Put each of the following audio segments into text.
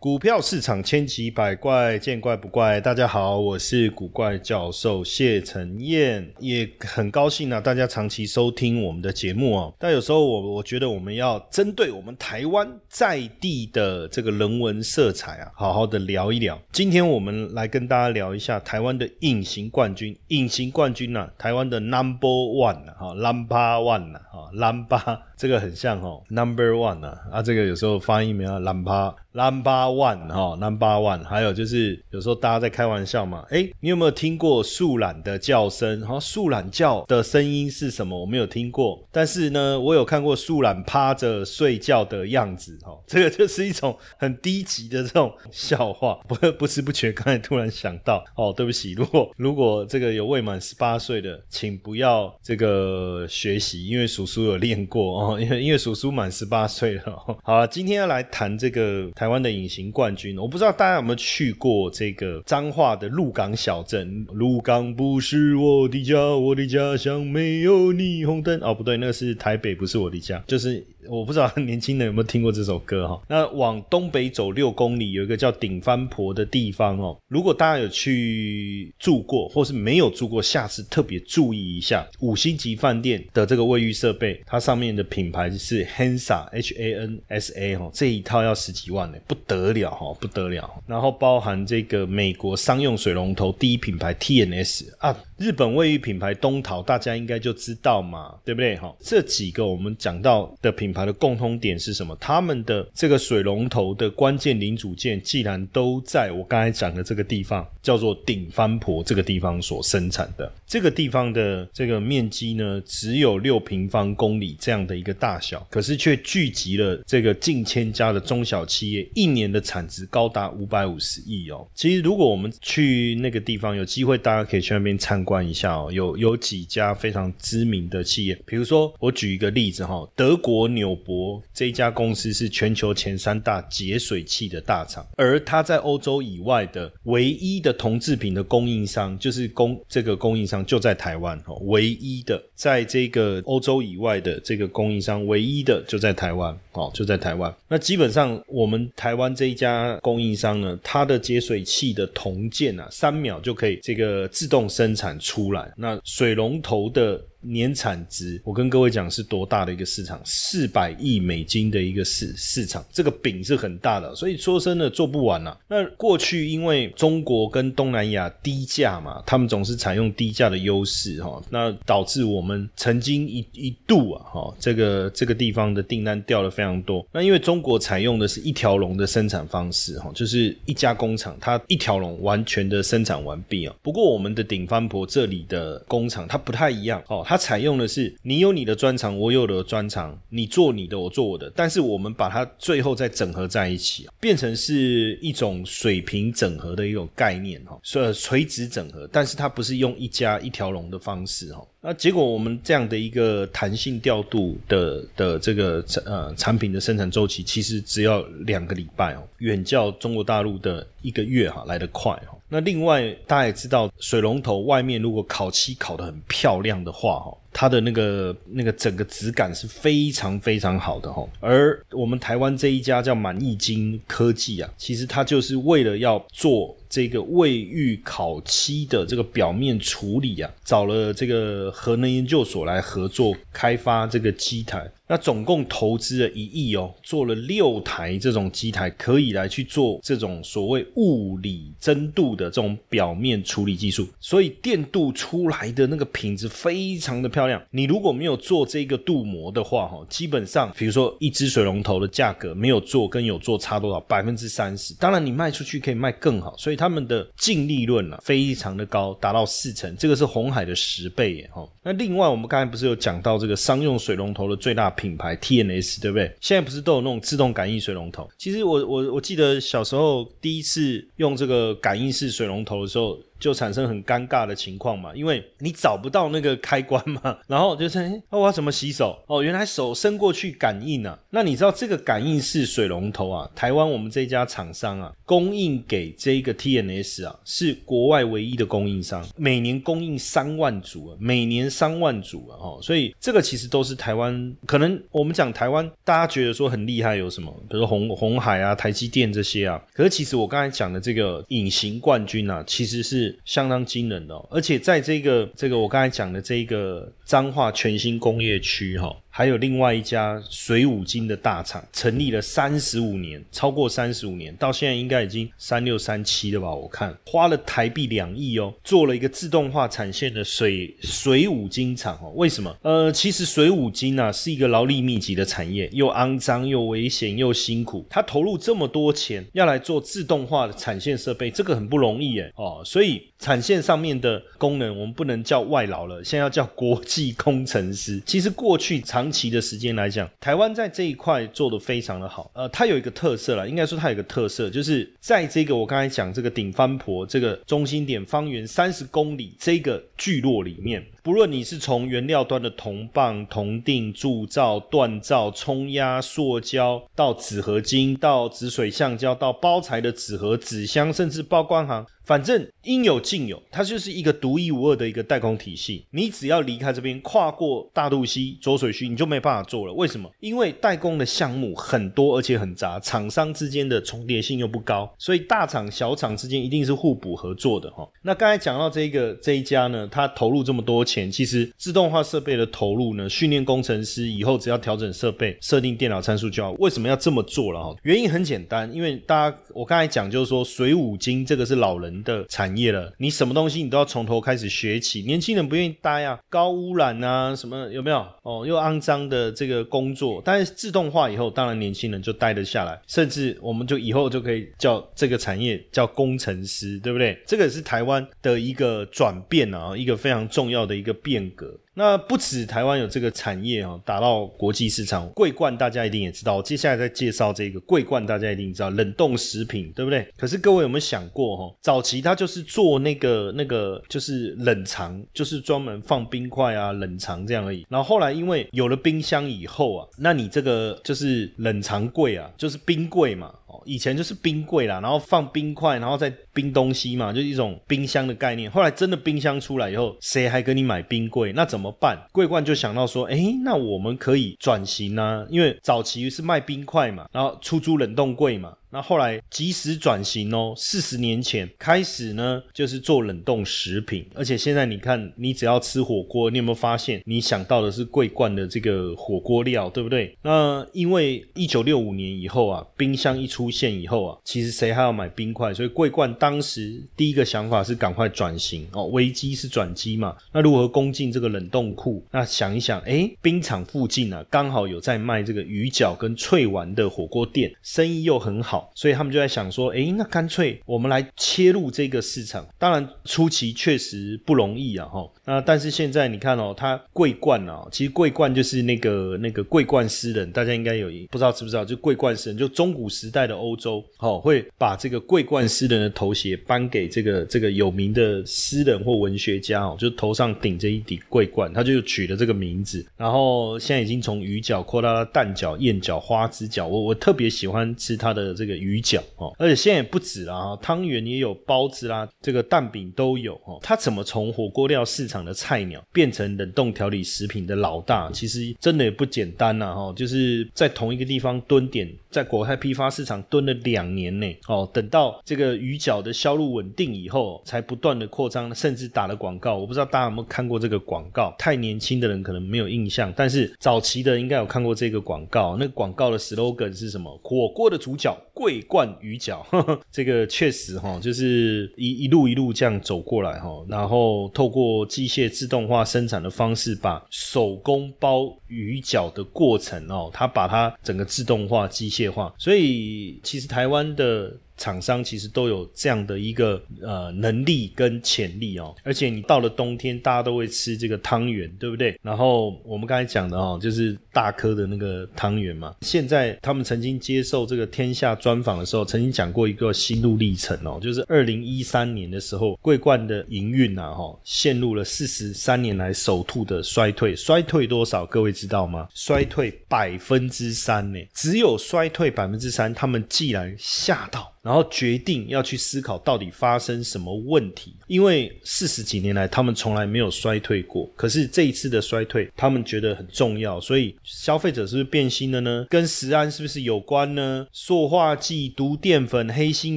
股票市场千奇百怪，见怪不怪。大家好，我是古怪教授谢承彦，也很高兴啊，大家长期收听我们的节目哦。但有时候我我觉得我们要针对我们台湾在地的这个人文色彩啊，好好的聊一聊。今天我们来跟大家聊一下台湾的隐形冠军，隐形冠军呐，台湾的 Number One，哈，Number One 啊，哈，Number 这个很像哦，Number One 啊，啊，这个有时候发音没有 Number。Number one 哈，Number one，还有就是有时候大家在开玩笑嘛，哎，你有没有听过树懒的叫声？哈，树懒叫的声音是什么？我没有听过，但是呢，我有看过树懒趴着睡觉的样子。哈，这个就是一种很低级的这种笑话。不不知不觉，刚才突然想到，哦，对不起，如果如果这个有未满十八岁的，请不要这个学习，因为叔叔有练过哦，因为因为叔叔满十八岁了。好了，今天要来谈这个。台湾的隐形冠军，我不知道大家有没有去过这个彰化的鹿港小镇。鹿港不是我的家，我的家乡没有霓虹灯。哦，不对，那个是台北，不是我的家，就是。我不知道年轻人有没有听过这首歌哈。那往东北走六公里，有一个叫顶番婆的地方哦。如果大家有去住过，或是没有住过，下次特别注意一下五星级饭店的这个卫浴设备，它上面的品牌是 Hansa H A N S A 哈，这一套要十几万呢，不得了哈，不得了。然后包含这个美国商用水龙头第一品牌 T N S 啊，日本卫浴品牌东陶，大家应该就知道嘛，对不对哈？这几个我们讲到的品。牌的共通点是什么？他们的这个水龙头的关键零组件，既然都在我刚才讲的这个地方，叫做顶番婆这个地方所生产的。这个地方的这个面积呢，只有六平方公里这样的一个大小，可是却聚集了这个近千家的中小企业，一年的产值高达五百五十亿哦。其实如果我们去那个地方，有机会大家可以去那边参观一下哦。有有几家非常知名的企业，比如说我举一个例子哈，德国。纽博这家公司是全球前三大节水器的大厂，而它在欧洲以外的唯一的铜制品的供应商，就是供这个供应商就在台湾哦，唯一的在这个欧洲以外的这个供应商，唯一的就在台湾哦，就在台湾。那基本上我们台湾这一家供应商呢，它的节水器的铜件啊，三秒就可以这个自动生产出来。那水龙头的。年产值，我跟各位讲是多大的一个市场，四百亿美金的一个市市场，这个饼是很大的，所以说真的做不完呐。那过去因为中国跟东南亚低价嘛，他们总是采用低价的优势哈，那导致我们曾经一一度啊哈，这个这个地方的订单掉了非常多。那因为中国采用的是一条龙的生产方式哈，就是一家工厂它一条龙完全的生产完毕啊。不过我们的顶番婆这里的工厂它不太一样哦。它采用的是你有你的专长，我有的专长，你做你的，我做我的，但是我们把它最后再整合在一起，变成是一种水平整合的一种概念哈，所以垂直整合，但是它不是用一家一条龙的方式哈。那结果我们这样的一个弹性调度的的这个呃产品的生产周期，其实只要两个礼拜哦，远较中国大陆的一个月哈来得快哈。那另外大家也知道，水龙头外面如果烤漆烤得很漂亮的话哈。它的那个那个整个质感是非常非常好的哈，而我们台湾这一家叫满意金科技啊，其实它就是为了要做这个卫浴烤漆的这个表面处理啊，找了这个核能研究所来合作开发这个机台。那总共投资了一亿哦，做了六台这种机台，可以来去做这种所谓物理增度的这种表面处理技术，所以电镀出来的那个品质非常的漂亮。你如果没有做这个镀膜的话，哈，基本上比如说一支水龙头的价格没有做跟有做差多少，百分之三十。当然你卖出去可以卖更好，所以他们的净利润啊非常的高，达到四成，这个是红海的十倍耶，哈。那另外我们刚才不是有讲到这个商用水龙头的最大品牌 TNS，对不对？现在不是都有那种自动感应水龙头？其实我我我记得小时候第一次用这个感应式水龙头的时候。就产生很尴尬的情况嘛，因为你找不到那个开关嘛，然后就是哎，我要怎么洗手？哦，原来手伸过去感应啊。那你知道这个感应式水龙头啊，台湾我们这家厂商啊，供应给这个 TNS 啊，是国外唯一的供应商，每年供应三万组啊，每年三万组啊，哦，所以这个其实都是台湾，可能我们讲台湾，大家觉得说很厉害，有什么？比如红红海啊、台积电这些啊，可是其实我刚才讲的这个隐形冠军啊，其实是。相当惊人的，而且在这个这个我刚才讲的这一个彰化全新工业区哈。还有另外一家水五金的大厂，成立了三十五年，超过三十五年，到现在应该已经三六三七了吧？我看花了台币两亿哦，做了一个自动化产线的水水五金厂哦。为什么？呃，其实水五金啊是一个劳力密集的产业，又肮脏又危险又辛苦。他投入这么多钱要来做自动化的产线设备，这个很不容易耶哦。所以产线上面的功能，我们不能叫外劳了，现在要叫国际工程师。其实过去长期的时间来讲，台湾在这一块做的非常的好。呃，它有一个特色了，应该说它有一个特色，就是在这个我刚才讲这个顶翻婆这个中心点方圆三十公里这个聚落里面。不论你是从原料端的铜棒、铜锭、铸造、锻造、冲压、塑胶，到纸合金、到紫水橡胶、到包材的纸盒、纸箱，甚至包关行，反正应有尽有，它就是一个独一无二的一个代工体系。你只要离开这边，跨过大肚溪、浊水溪，你就没办法做了。为什么？因为代工的项目很多，而且很杂，厂商之间的重叠性又不高，所以大厂小厂之间一定是互补合作的哈。那刚才讲到这个这一家呢，他投入这么多。钱其实自动化设备的投入呢，训练工程师以后只要调整设备、设定电脑参数就好。为什么要这么做了哈？原因很简单，因为大家我刚才讲就是说水五金这个是老人的产业了，你什么东西你都要从头开始学起，年轻人不愿意待啊，高污染啊什么有没有？哦，又肮脏的这个工作，但是自动化以后，当然年轻人就待得下来，甚至我们就以后就可以叫这个产业叫工程师，对不对？这个是台湾的一个转变啊，一个非常重要的。一个变革，那不止台湾有这个产业啊，打到国际市场。桂冠大家一定也知道，接下来再介绍这个桂冠，大家一定知道冷冻食品，对不对？可是各位有没有想过哈，早期它就是做那个那个就是冷藏，就是专门放冰块啊冷藏这样而已。然后后来因为有了冰箱以后啊，那你这个就是冷藏柜啊，就是冰柜嘛。以前就是冰柜啦，然后放冰块，然后再冰东西嘛，就是一种冰箱的概念。后来真的冰箱出来以后，谁还跟你买冰柜？那怎么办？桂冠就想到说，哎，那我们可以转型啊，因为早期是卖冰块嘛，然后出租冷冻柜嘛。那后来及时转型哦，四十年前开始呢，就是做冷冻食品，而且现在你看，你只要吃火锅，你有没有发现，你想到的是桂冠的这个火锅料，对不对？那因为一九六五年以后啊，冰箱一出现以后啊，其实谁还要买冰块？所以桂冠当时第一个想法是赶快转型哦，危机是转机嘛。那如何攻进这个冷冻库？那想一想，哎，冰场附近啊，刚好有在卖这个鱼饺跟脆丸的火锅店，生意又很好。所以他们就在想说，哎，那干脆我们来切入这个市场。当然初期确实不容易啊，哈。那但是现在你看哦，它桂冠啊，其实桂冠就是那个那个桂冠诗人，大家应该有不知道知不知道？就桂冠诗人，就中古时代的欧洲，哦，会把这个桂冠诗人的头衔颁给这个这个有名的诗人或文学家哦，就头上顶着一顶桂冠，他就取了这个名字。然后现在已经从鱼角扩大到蛋饺、燕角、花枝饺。我我特别喜欢吃它的这个鱼饺哦，而且现在也不止啊，汤圆也有，包子啦，这个蛋饼都有哦。它怎么从火锅料市场的菜鸟变成冷冻调理食品的老大，其实真的也不简单呐哈！就是在同一个地方蹲点在国泰批发市场蹲了两年呢，哦，等到这个鱼饺的销路稳定以后，才不断的扩张，甚至打了广告。我不知道大家有没有看过这个广告，太年轻的人可能没有印象，但是早期的应该有看过这个广告。那广告的 slogan 是什么？火锅的主角桂冠鱼饺，这个确实哈，就是一一路一路这样走过来哈，然后透过机械自动化生产的方式，把手工包鱼饺的过程哦，它把它整个自动化、机械化，所以其实台湾的。厂商其实都有这样的一个呃能力跟潜力哦，而且你到了冬天，大家都会吃这个汤圆，对不对？然后我们刚才讲的哦，就是大颗的那个汤圆嘛。现在他们曾经接受这个天下专访的时候，曾经讲过一个心路历程哦，就是二零一三年的时候，桂冠的营运呐哈，陷入了四十三年来首吐的衰退，衰退多少？各位知道吗？衰退百分之三呢，只有衰退百分之三，他们既然吓到。然后决定要去思考到底发生什么问题，因为四十几年来他们从来没有衰退过，可是这一次的衰退他们觉得很重要，所以消费者是不是变心了呢？跟食安是不是有关呢？塑化剂、毒淀粉、黑心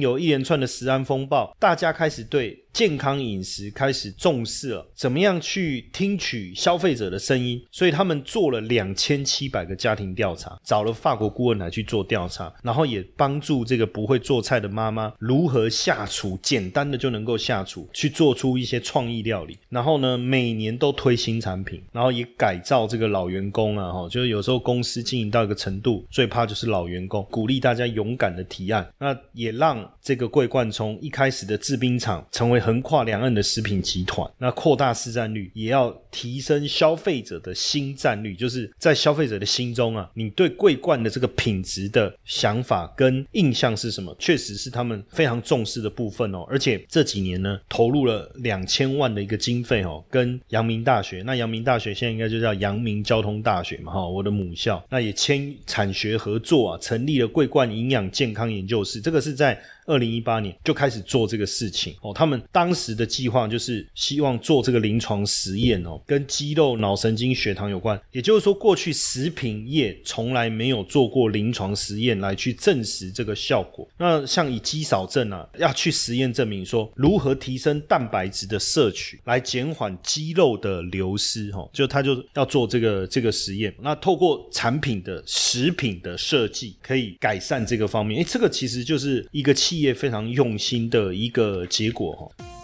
油，一连串的食安风暴，大家开始对。健康饮食开始重视了，怎么样去听取消费者的声音？所以他们做了两千七百个家庭调查，找了法国顾问来去做调查，然后也帮助这个不会做菜的妈妈如何下厨，简单的就能够下厨，去做出一些创意料理。然后呢，每年都推新产品，然后也改造这个老员工啊，哈，就是有时候公司经营到一个程度，最怕就是老员工，鼓励大家勇敢的提案，那也让这个桂冠从一开始的制冰厂成为。横跨两岸的食品集团，那扩大市占率，也要提升消费者的新占率，就是在消费者的心中啊，你对桂冠的这个品质的想法跟印象是什么？确实是他们非常重视的部分哦。而且这几年呢，投入了两千万的一个经费哦，跟阳明大学，那阳明大学现在应该就叫阳明交通大学嘛哈，我的母校，那也签产学合作啊，成立了桂冠营养健康研究室，这个是在。二零一八年就开始做这个事情哦，他们当时的计划就是希望做这个临床实验哦，跟肌肉、脑神经、血糖有关。也就是说，过去食品业从来没有做过临床实验来去证实这个效果。那像以肌少症啊，要去实验证明说如何提升蛋白质的摄取，来减缓肌肉的流失哈，就他就要做这个这个实验。那透过产品的食品的设计，可以改善这个方面。诶，这个其实就是一个企。企业非常用心的一个结果哈。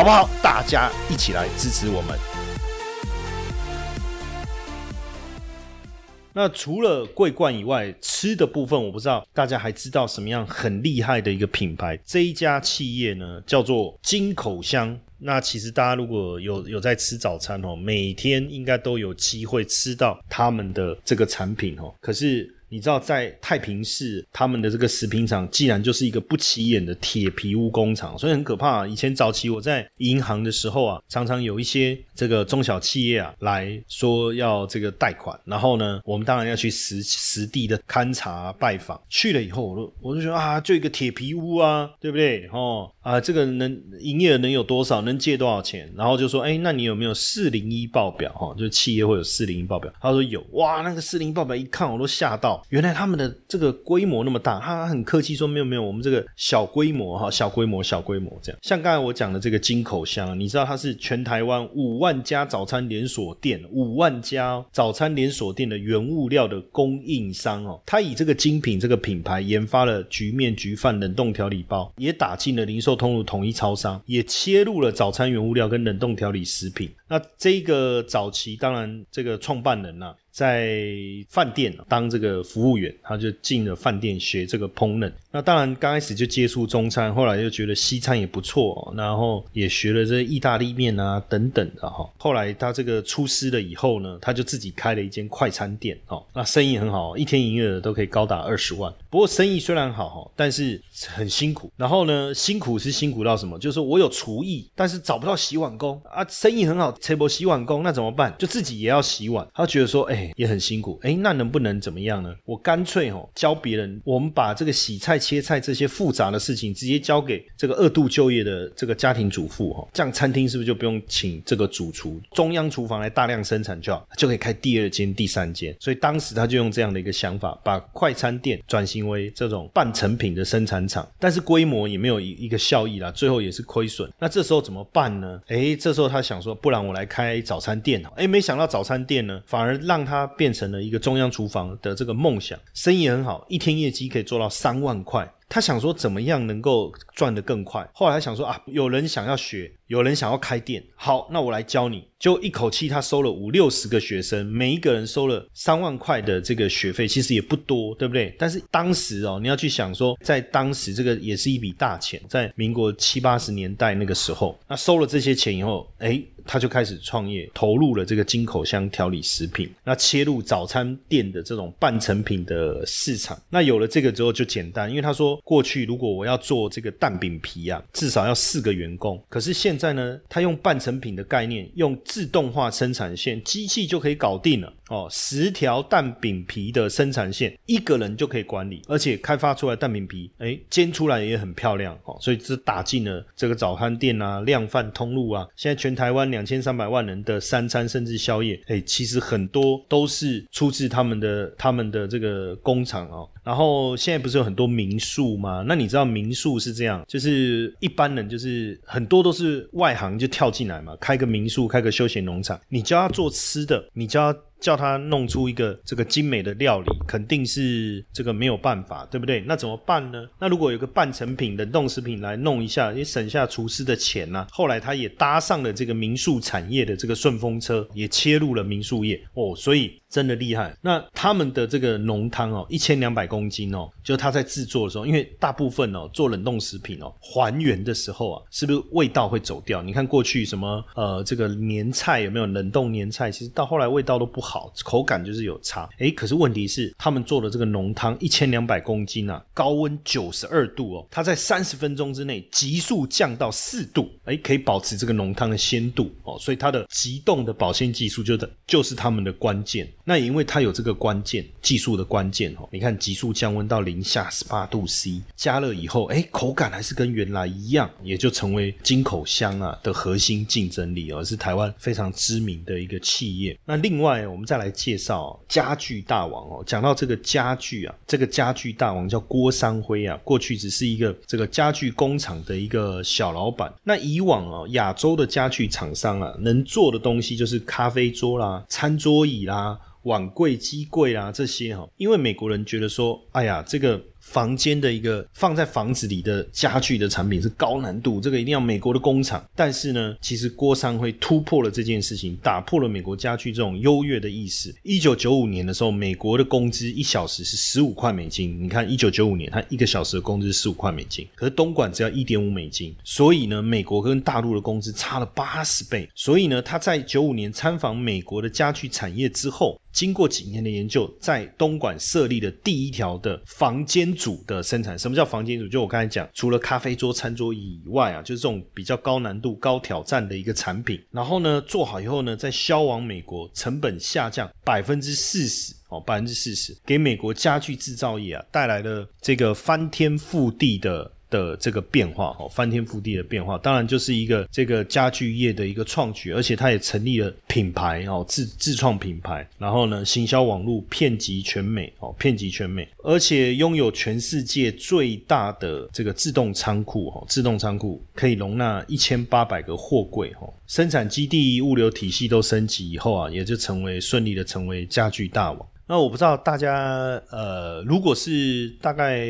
好不好？大家一起来支持我们。那除了桂冠以外，吃的部分我不知道大家还知道什么样很厉害的一个品牌？这一家企业呢，叫做金口香。那其实大家如果有有在吃早餐哦，每天应该都有机会吃到他们的这个产品哦。可是。你知道在太平市，他们的这个食品厂，既然就是一个不起眼的铁皮屋工厂，所以很可怕。啊以前早期我在银行的时候啊，常常有一些这个中小企业啊来说要这个贷款，然后呢，我们当然要去实实地的勘察拜访。去了以后，我都我就觉得啊，就一个铁皮屋啊，对不对？哦啊，这个能营业额能有多少？能借多少钱？然后就说，哎，那你有没有四零一报表？哈，就企业会有四零一报表。他说有，哇，那个四零一报表一看我都吓到，原来他们的这个规模那么大。他很客气说，没有没有，我们这个小规模哈，小规模小规模这样。像刚才我讲的这个金口香，你知道它是全台湾五万家早餐连锁店，五万家早餐连锁店的原物料的供应商哦。他以这个精品这个品牌研发了局面局饭冷冻调理包，也打进了零售通路统一超商，也切入了早餐原物料跟冷冻调理食品。那这个早期当然这个创办人呢。在饭店当这个服务员，他就进了饭店学这个烹饪。那当然刚开始就接触中餐，后来又觉得西餐也不错，然后也学了这意大利面啊等等的哈。后来他这个出师了以后呢，他就自己开了一间快餐店哦，那生意很好，一天营业额都可以高达二十万。不过生意虽然好哈，但是很辛苦。然后呢，辛苦是辛苦到什么？就是我有厨艺，但是找不到洗碗工啊。生意很好，切不洗碗工，那怎么办？就自己也要洗碗。他觉得说，哎。也很辛苦，哎，那能不能怎么样呢？我干脆哦教别人，我们把这个洗菜、切菜这些复杂的事情，直接交给这个二度就业的这个家庭主妇哈，这样餐厅是不是就不用请这个主厨，中央厨房来大量生产就好，就可以开第二间、第三间。所以当时他就用这样的一个想法，把快餐店转型为这种半成品的生产厂，但是规模也没有一一个效益啦，最后也是亏损。那这时候怎么办呢？哎，这时候他想说，不然我来开早餐店哦，哎，没想到早餐店呢，反而让他。他变成了一个中央厨房的这个梦想，生意很好，一天业绩可以做到三万块。他想说怎么样能够赚得更快？后来他想说啊，有人想要学，有人想要开店，好，那我来教你。就一口气他收了五六十个学生，每一个人收了三万块的这个学费，其实也不多，对不对？但是当时哦，你要去想说，在当时这个也是一笔大钱，在民国七八十年代那个时候，那收了这些钱以后，哎。他就开始创业，投入了这个金口香调理食品，那切入早餐店的这种半成品的市场。那有了这个之后就简单，因为他说过去如果我要做这个蛋饼皮啊，至少要四个员工。可是现在呢，他用半成品的概念，用自动化生产线，机器就可以搞定了。哦，十条蛋饼皮的生产线，一个人就可以管理，而且开发出来蛋饼皮，哎，煎出来也很漂亮。哦，所以这打进了这个早餐店啊、量贩通路啊。现在全台湾两千三百万人的三餐甚至宵夜，哎，其实很多都是出自他们的他们的这个工厂哦。然后现在不是有很多民宿吗？那你知道民宿是这样，就是一般人就是很多都是外行就跳进来嘛，开个民宿，开个休闲农场，你教他做吃的，你教他。叫他弄出一个这个精美的料理，肯定是这个没有办法，对不对？那怎么办呢？那如果有个半成品冷冻食品来弄一下，也省下厨师的钱呢。后来他也搭上了这个民宿产业的这个顺风车，也切入了民宿业哦，所以。真的厉害，那他们的这个浓汤哦，一千两百公斤哦，就他在制作的时候，因为大部分哦做冷冻食品哦，还原的时候啊，是不是味道会走掉？你看过去什么呃这个年菜有没有冷冻年菜？其实到后来味道都不好，口感就是有差。诶，可是问题是他们做的这个浓汤一千两百公斤啊，高温九十二度哦，它在三十分钟之内急速降到四度，诶，可以保持这个浓汤的鲜度哦，所以它的急冻的保鲜技术就的就是他们的关键。那因为它有这个关键技术的关键哦，你看急速降温到零下十八度 C，加热以后，哎，口感还是跟原来一样，也就成为金口香啊的核心竞争力哦，是台湾非常知名的一个企业。那另外我们再来介绍家具大王哦，讲到这个家具啊，这个家具大王叫郭三辉啊，过去只是一个这个家具工厂的一个小老板。那以往哦，亚洲的家具厂商啊，能做的东西就是咖啡桌啦、餐桌椅啦。碗柜、机柜啦，这些哈，因为美国人觉得说，哎呀，这个。房间的一个放在房子里的家具的产品是高难度，这个一定要美国的工厂。但是呢，其实郭商会突破了这件事情，打破了美国家具这种优越的意识。一九九五年的时候，美国的工资一小时是十五块美金。你看，一九九五年他一个小时的工资是十五块美金，可是东莞只要一点五美金。所以呢，美国跟大陆的工资差了八十倍。所以呢，他在九五年参访美国的家具产业之后，经过几年的研究，在东莞设立了第一条的房间。组的生产，什么叫房间组？就我刚才讲，除了咖啡桌、餐桌以外啊，就是这种比较高难度、高挑战的一个产品。然后呢，做好以后呢，再销往美国，成本下降百分之四十哦，百分之四十，给美国家具制造业啊带来了这个翻天覆地的。的这个变化哦，翻天覆地的变化，当然就是一个这个家具业的一个创举，而且它也成立了品牌哦，自自创品牌，然后呢，行销网络遍及全美哦，遍及全美，而且拥有全世界最大的这个自动仓库哦，自动仓库可以容纳一千八百个货柜哦，生产基地、物流体系都升级以后啊，也就成为顺利的成为家具大王。那我不知道大家呃，如果是大概。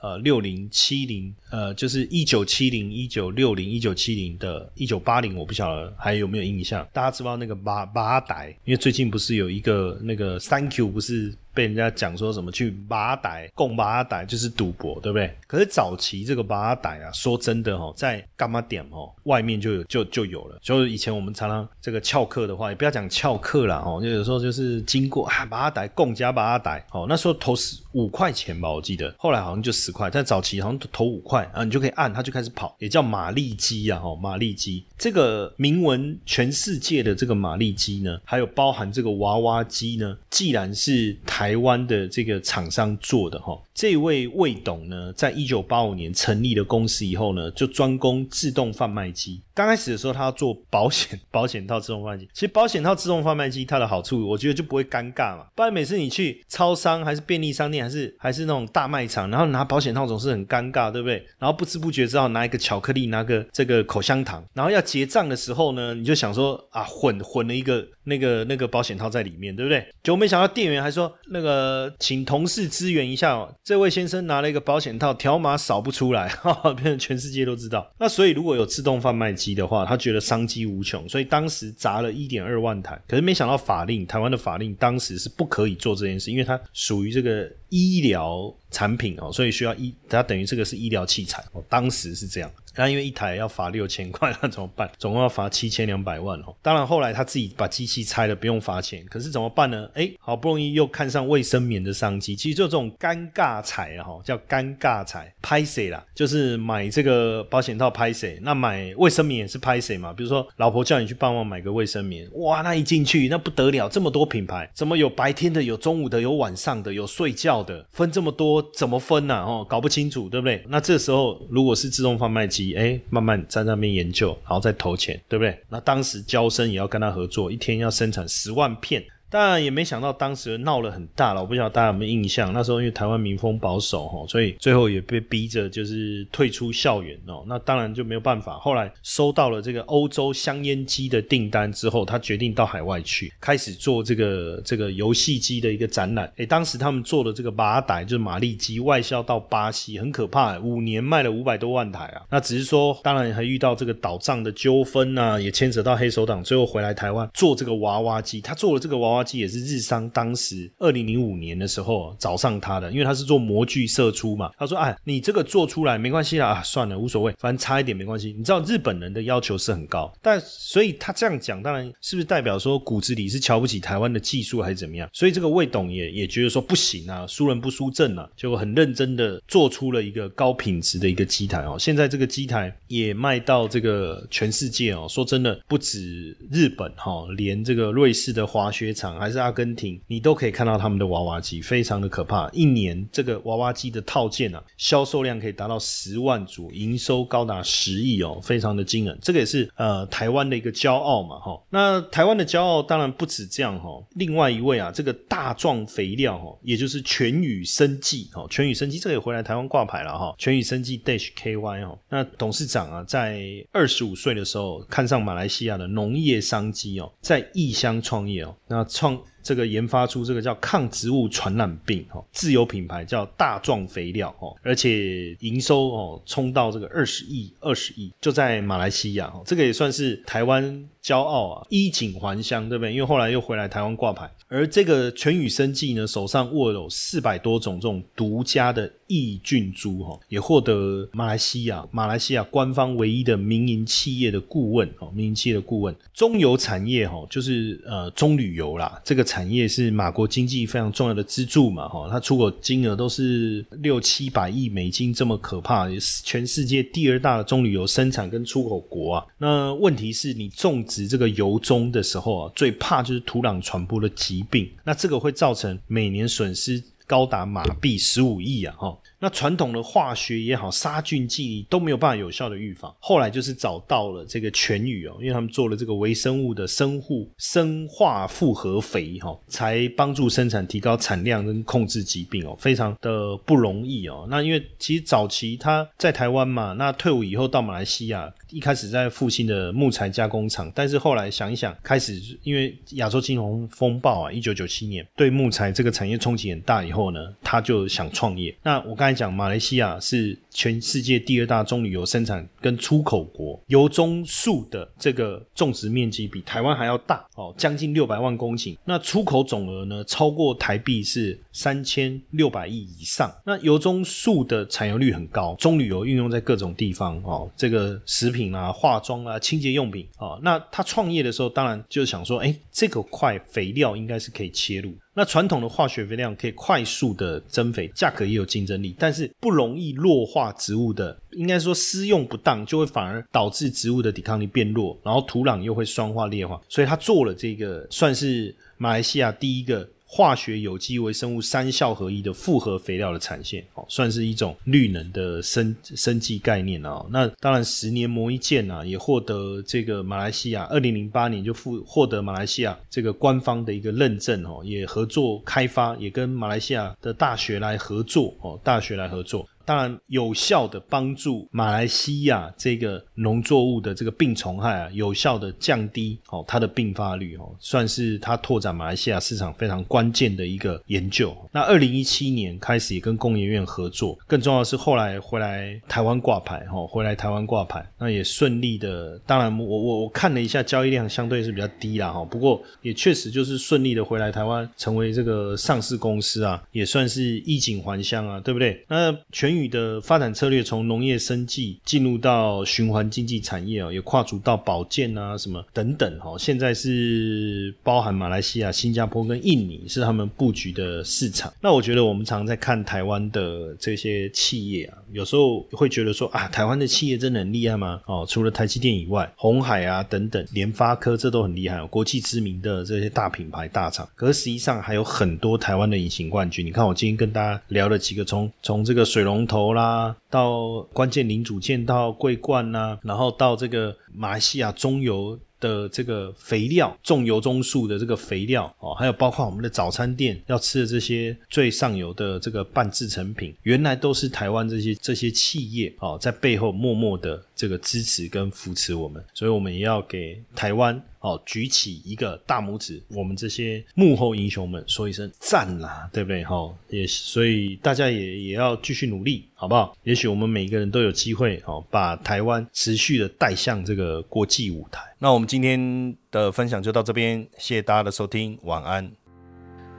呃，六零七零，呃，就是一九七零、一九六零、一九七零的，一九八零，我不晓得还有没有印象。大家知道那个八八歹，因为最近不是有一个那个 Thank you，不是。被人家讲说什么去麻袋供麻袋就是赌博，对不对？可是早期这个麻袋啊，说真的哦，在干嘛点哦，外面就有就就有了。就是以前我们常常这个翘课的话，也不要讲翘课了哦，就有时候就是经过啊麻袋供加麻袋哦，那时候投十五块钱吧，我记得，后来好像就十块，但早期好像投五块啊，你就可以按它就开始跑，也叫马力机啊，哦马力机。这个名闻全世界的这个马力机呢，还有包含这个娃娃机呢，既然是台湾的这个厂商做的哈。这位魏董呢，在一九八五年成立了公司以后呢，就专攻自动贩卖机。刚开始的时候，他要做保险 保险套自动贩卖机。其实保险套自动贩卖机它的好处，我觉得就不会尴尬嘛。不然每次你去超商还是便利商店，还是还是那种大卖场，然后拿保险套总是很尴尬，对不对？然后不知不觉之后拿一个巧克力，拿个这个口香糖，然后要结账的时候呢，你就想说啊，混混了一个那个那个保险套在里面，对不对？结果没想到店员还说那个请同事支援一下。这位先生拿了一个保险套，条码扫不出来，哈哈变成全世界都知道。那所以如果有自动贩卖机的话，他觉得商机无穷，所以当时砸了一点二万台。可是没想到法令，台湾的法令当时是不可以做这件事，因为它属于这个医疗产品哦，所以需要医，它等于这个是医疗器材哦，当时是这样。那因为一台要罚六千块，那怎么办？总共要罚七千两百万哦。当然后来他自己把机器拆了，不用罚钱。可是怎么办呢？哎，好不容易又看上卫生棉的商机，其实就这种尴尬财啊，哈，叫尴尬财，拍谁啦？就是买这个保险套拍谁？那买卫生棉也是拍谁嘛？比如说老婆叫你去帮忙买个卫生棉，哇，那一进去那不得了，这么多品牌，怎么有白天的，有中午的，有晚上的，有睡觉的，分这么多，怎么分呢？哦，搞不清楚，对不对？那这时候如果是自动贩卖机。哎，慢慢在那边研究，然后再投钱，对不对？那当时交生也要跟他合作，一天要生产十万片。当然也没想到，当时闹了很大了。我不晓得大家有没有印象，那时候因为台湾民风保守哈，所以最后也被逼着就是退出校园哦。那当然就没有办法。后来收到了这个欧洲香烟机的订单之后，他决定到海外去，开始做这个这个游戏机的一个展览。诶，当时他们做的这个马达就是马力机，外销到巴西，很可怕，五年卖了五百多万台啊。那只是说，当然还遇到这个倒账的纠纷啊，也牵扯到黑手党，最后回来台湾做这个娃娃机。他做了这个娃娃。机也是日商当时二零零五年的时候找上他的，因为他是做模具射出嘛。他说：“哎，你这个做出来没关系啦，啊，算了，无所谓，反正差一点没关系。”你知道日本人的要求是很高，但所以他这样讲，当然是不是代表说骨子里是瞧不起台湾的技术还是怎么样？所以这个魏董也也觉得说不行啊，输人不输阵啊，就很认真的做出了一个高品质的一个机台哦。现在这个机台也卖到这个全世界哦。说真的，不止日本哈，连这个瑞士的滑雪场。还是阿根廷，你都可以看到他们的娃娃机，非常的可怕。一年这个娃娃机的套件啊，销售量可以达到十万组，营收高达十亿哦，非常的惊人。这个也是呃台湾的一个骄傲嘛，哈。那台湾的骄傲当然不止这样哈。另外一位啊，这个大壮肥料哈，也就是全宇生技哈，全宇生技这个也回来台湾挂牌了哈，全宇生技 Dash KY 哦。那董事长啊，在二十五岁的时候看上马来西亚的农业商机哦，在异乡创业哦，那创。这个研发出这个叫抗植物传染病哈，自有品牌叫大壮肥料哦，而且营收哦冲到这个二十亿二十亿，就在马来西亚哦，这个也算是台湾。骄傲啊，衣锦还乡，对不对？因为后来又回来台湾挂牌，而这个全宇生技呢，手上握有四百多种这种独家的益菌株，哈，也获得马来西亚马来西亚官方唯一的民营企业的顾问，哦，民营企业的顾问。中游产业，哈，就是呃中旅游啦，这个产业是马国经济非常重要的支柱嘛，哈，它出口金额都是六七百亿美金，这么可怕，也是全世界第二大的中旅游生产跟出口国啊。那问题是你种。指这个油棕的时候啊，最怕就是土壤传播的疾病，那这个会造成每年损失。高达马币十五亿啊！哈。那传统的化学也好，杀菌剂都没有办法有效的预防。后来就是找到了这个全宇哦，因为他们做了这个微生物的生物生化复合肥哈，才帮助生产、提高产量跟控制疾病哦，非常的不容易哦。那因为其实早期他在台湾嘛，那退伍以后到马来西亚，一开始在复兴的木材加工厂，但是后来想一想，开始因为亚洲金融风暴啊，一九九七年对木材这个产业冲击很大以后呢，他就想创业。那我刚讲马来西亚是全世界第二大棕榈油生产跟出口国，油棕树的这个种植面积比台湾还要大哦，将近六百万公顷。那出口总额呢，超过台币是三千六百亿以上。那油棕树的产油率很高，棕榈油运用在各种地方哦，这个食品啊、化妆啊、清洁用品啊。那他创业的时候，当然就想说，哎，这个块肥料应该是可以切入。那传统的化学肥料可以快速的增肥，价格也有竞争力，但是不容易弱化化植物的，应该说施用不当就会反而导致植物的抵抗力变弱，然后土壤又会酸化裂化，所以他做了这个算是马来西亚第一个。化学有机微生物三效合一的复合肥料的产线，哦，算是一种绿能的生生计概念啊。那当然，十年磨一剑啊，也获得这个马来西亚二零零八年就获获得马来西亚这个官方的一个认证哦，也合作开发，也跟马来西亚的大学来合作哦，大学来合作。当然，有效的帮助马来西亚这个农作物的这个病虫害啊，有效的降低哦它的并发率哦，算是它拓展马来西亚市场非常关键的一个研究。那二零一七年开始也跟工研院合作，更重要的是后来回来台湾挂牌哈，回来台湾挂牌，那也顺利的。当然，我我我看了一下交易量相对是比较低啦哈，不过也确实就是顺利的回来台湾，成为这个上市公司啊，也算是衣锦还乡啊，对不对？那全的发展策略从农业生计进入到循环经济产业哦，也跨足到保健啊什么等等哦。现在是包含马来西亚、新加坡跟印尼是他们布局的市场。那我觉得我们常在看台湾的这些企业啊，有时候会觉得说啊，台湾的企业真的很厉害吗？哦，除了台积电以外，红海啊等等，联发科这都很厉害，国际知名的这些大品牌大厂。可是实际上还有很多台湾的隐形冠军。你看我今天跟大家聊了几个，从从这个水龙头啦，到关键零组件，到桂冠呐，然后到这个马来西亚中油的这个肥料，种油棕树的这个肥料哦，还有包括我们的早餐店要吃的这些最上游的这个半制成品，原来都是台湾这些这些企业哦，在背后默默的这个支持跟扶持我们，所以我们也要给台湾。哦，举起一个大拇指，我们这些幕后英雄们说一声赞啦，对不对？哈，也所以大家也也要继续努力，好不好？也许我们每一个人都有机会，哦，把台湾持续的带向这个国际舞台。那我们今天的分享就到这边，谢谢大家的收听，晚安。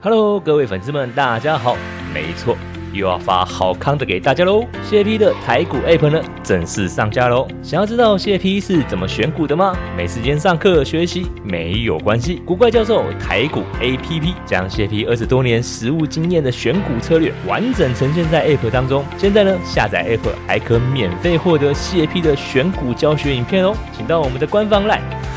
Hello，各位粉丝们，大家好，没错。又要发好康的给大家喽！谢 P 的台股 App 呢正式上架喽！想要知道谢 P 是怎么选股的吗？没时间上课学习没有关系，古怪教授台股 APP 将谢 P 二十多年实务经验的选股策略完整呈现在 App 当中。现在呢，下载 App 还可免费获得谢 P 的选股教学影片哦！请到我们的官方 LINE，